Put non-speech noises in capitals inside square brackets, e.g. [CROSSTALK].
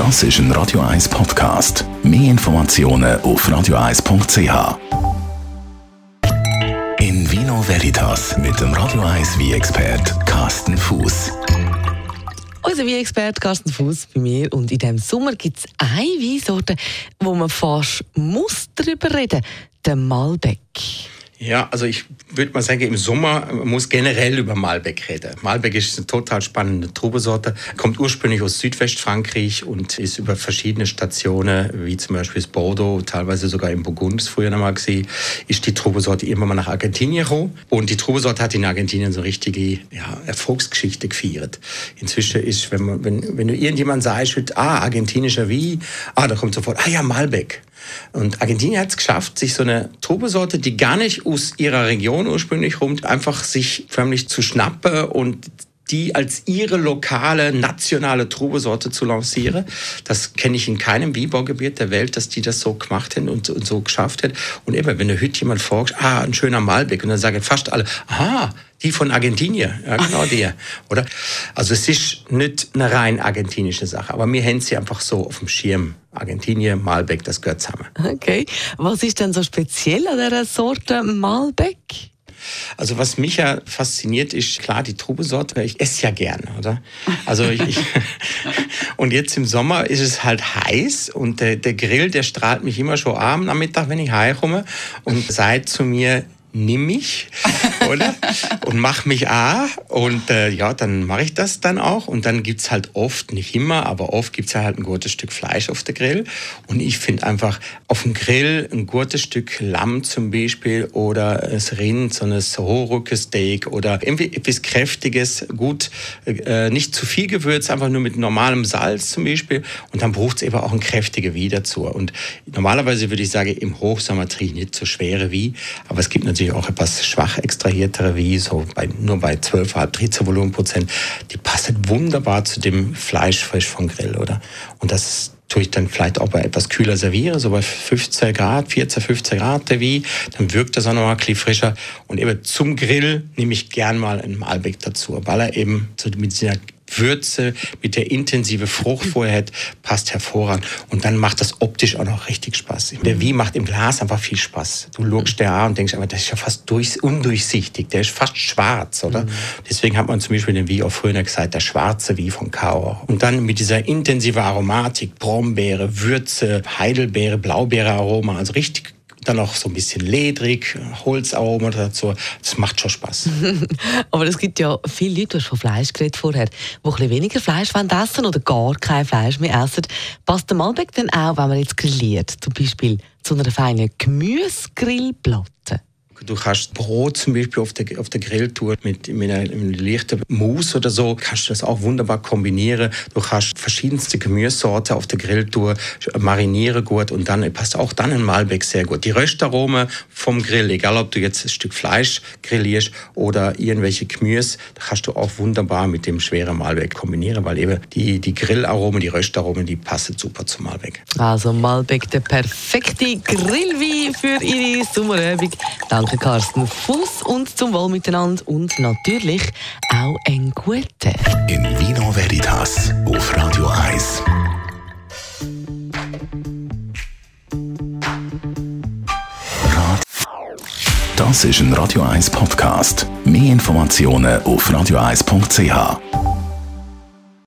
Das ist ein Radio 1 Podcast. Mehr Informationen auf radio1.ch. In Vino Veritas mit dem Radio 1 wie expert Carsten Fuß. Unser Wie-Experte Carsten Fuß bei mir. Und in diesem Sommer gibt es eine Weinsorte, wo man fast muss darüber reden muss: der Malbec. Ja, also ich würde mal sagen, im Sommer muss generell über Malbec reden. Malbec ist eine total spannende Trubesorte, kommt ursprünglich aus Südwestfrankreich und ist über verschiedene Stationen, wie zum Beispiel das Bordeaux, teilweise sogar im Burgund, früher noch mal gesehen, ist die Trubesorte immer mal nach Argentinien gekommen. Und die Trubesorte hat in Argentinien so eine richtige ja, Erfolgsgeschichte gefeiert. Inzwischen ist, wenn, man, wenn, wenn du irgendjemand sagst, ah, argentinischer wie, ah, da kommt sofort, ah ja, Malbec. Und Argentinien hat es geschafft, sich so eine Trubesorte, die gar nicht aus ihrer Region ursprünglich kommt, einfach sich förmlich zu schnappen und die als ihre lokale, nationale Trubesorte zu lancieren. Das kenne ich in keinem Weinbaugebiet der Welt, dass die das so gemacht haben und, und so geschafft haben. Und eben, wenn du heute jemand fragt, ah, ein schöner Malbec, und dann sagen fast alle, aha, die von Argentinien, ja genau die, oder? Also es ist nicht eine rein argentinische Sache, aber wir haben sie einfach so auf dem Schirm. Argentinien, Malbec, das gehört zusammen. Okay, was ist denn so speziell an dieser Sorte Malbec? Also was mich ja fasziniert, ist klar die Trubesorte. Ich esse ja gerne, oder? Also ich, ich [LAUGHS] [LAUGHS] und jetzt im Sommer ist es halt heiß und der, der Grill, der strahlt mich immer schon am Nachmittag, wenn ich heimkomme und sagt zu mir, nimm mich, oder? und mach mich A. Und äh, ja, dann mache ich das dann auch. Und dann gibt es halt oft, nicht immer, aber oft gibt es halt ein gutes Stück Fleisch auf der Grill. Und ich finde einfach auf dem Grill ein gutes Stück Lamm zum Beispiel oder das Rind, so ein Rohrrückesteak oder irgendwie etwas Kräftiges, gut, äh, nicht zu viel Gewürz, einfach nur mit normalem Salz zum Beispiel. Und dann braucht es eben auch ein kräftiger Wie dazu. Und normalerweise würde ich sagen, im Hochsommer trinke ich nicht so schwere Wie. Aber es gibt natürlich natürlich auch etwas schwach extrahiertere wie so bei, nur bei 12,5 Drehzahlvolumenprozent, die passen wunderbar zu dem Fleisch frisch vom Grill, oder? Und das tue ich dann vielleicht auch bei etwas kühler serviere, so bei 15 Grad, 14, 15 Grad wie, dann wirkt das auch noch mal ein frischer. Und eben zum Grill nehme ich gern mal einen Malbec dazu, weil er eben mit dieser Würze, mit der intensive Frucht vorher hat, passt hervorragend. Und dann macht das optisch auch noch richtig Spaß. Der Wie macht im Glas einfach viel Spaß. Du lugst der an und denkst, aber das ist ja fast durch, undurchsichtig. Der ist fast schwarz, oder? Mhm. Deswegen hat man zum Beispiel den Wie auch früher gesagt, der schwarze Wie von Kauer. Und dann mit dieser intensiven Aromatik, Brombeere, Würze, Heidelbeere, Blaubeere-Aroma, also richtig dann noch so ein bisschen ledrig, Holzaroma dazu. Das macht schon Spaß. [LAUGHS] Aber es gibt ja viele Leute, du hast von Fleisch geredet vorher, die ein bisschen weniger Fleisch essen oder gar kein Fleisch mehr essen. Passt der Malbec denn auch, wenn man jetzt grilliert, zum Beispiel zu einer feinen Gemüsegrillplatte? Du kannst Brot zum Beispiel auf der, auf der Grilltour mit, mit einem leichten Mousse oder so, kannst du das auch wunderbar kombinieren. Du kannst verschiedenste Gemüsesorten auf der Grilltour marinieren gut und dann passt auch dann ein Malbec sehr gut. Die Röstaromen vom Grill, egal ob du jetzt ein Stück Fleisch grillierst oder irgendwelche Gemüse, kannst du auch wunderbar mit dem schweren Malbec kombinieren, weil eben die, die Grillaromen, die Röstaromen, die passen super zum Malbec. Also Malbec, der perfekte Grillwein für Ihre Sommerübung. Danke Danke, Carsten Fuß und zum Wohl miteinander und natürlich auch ein guten. In Vino Veritas auf Radio 1. Das ist ein Radio 1 Podcast. Mehr Informationen auf radio1.ch.